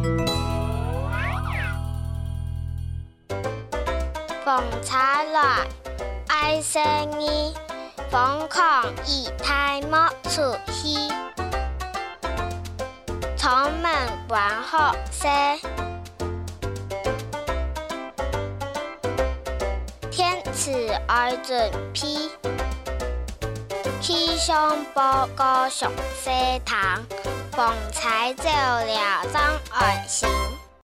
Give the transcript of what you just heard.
来了凤来爱生意逢狂一台莫出息长门关后生天赐爱准批。气象博高上西堂风采照了张。张安心。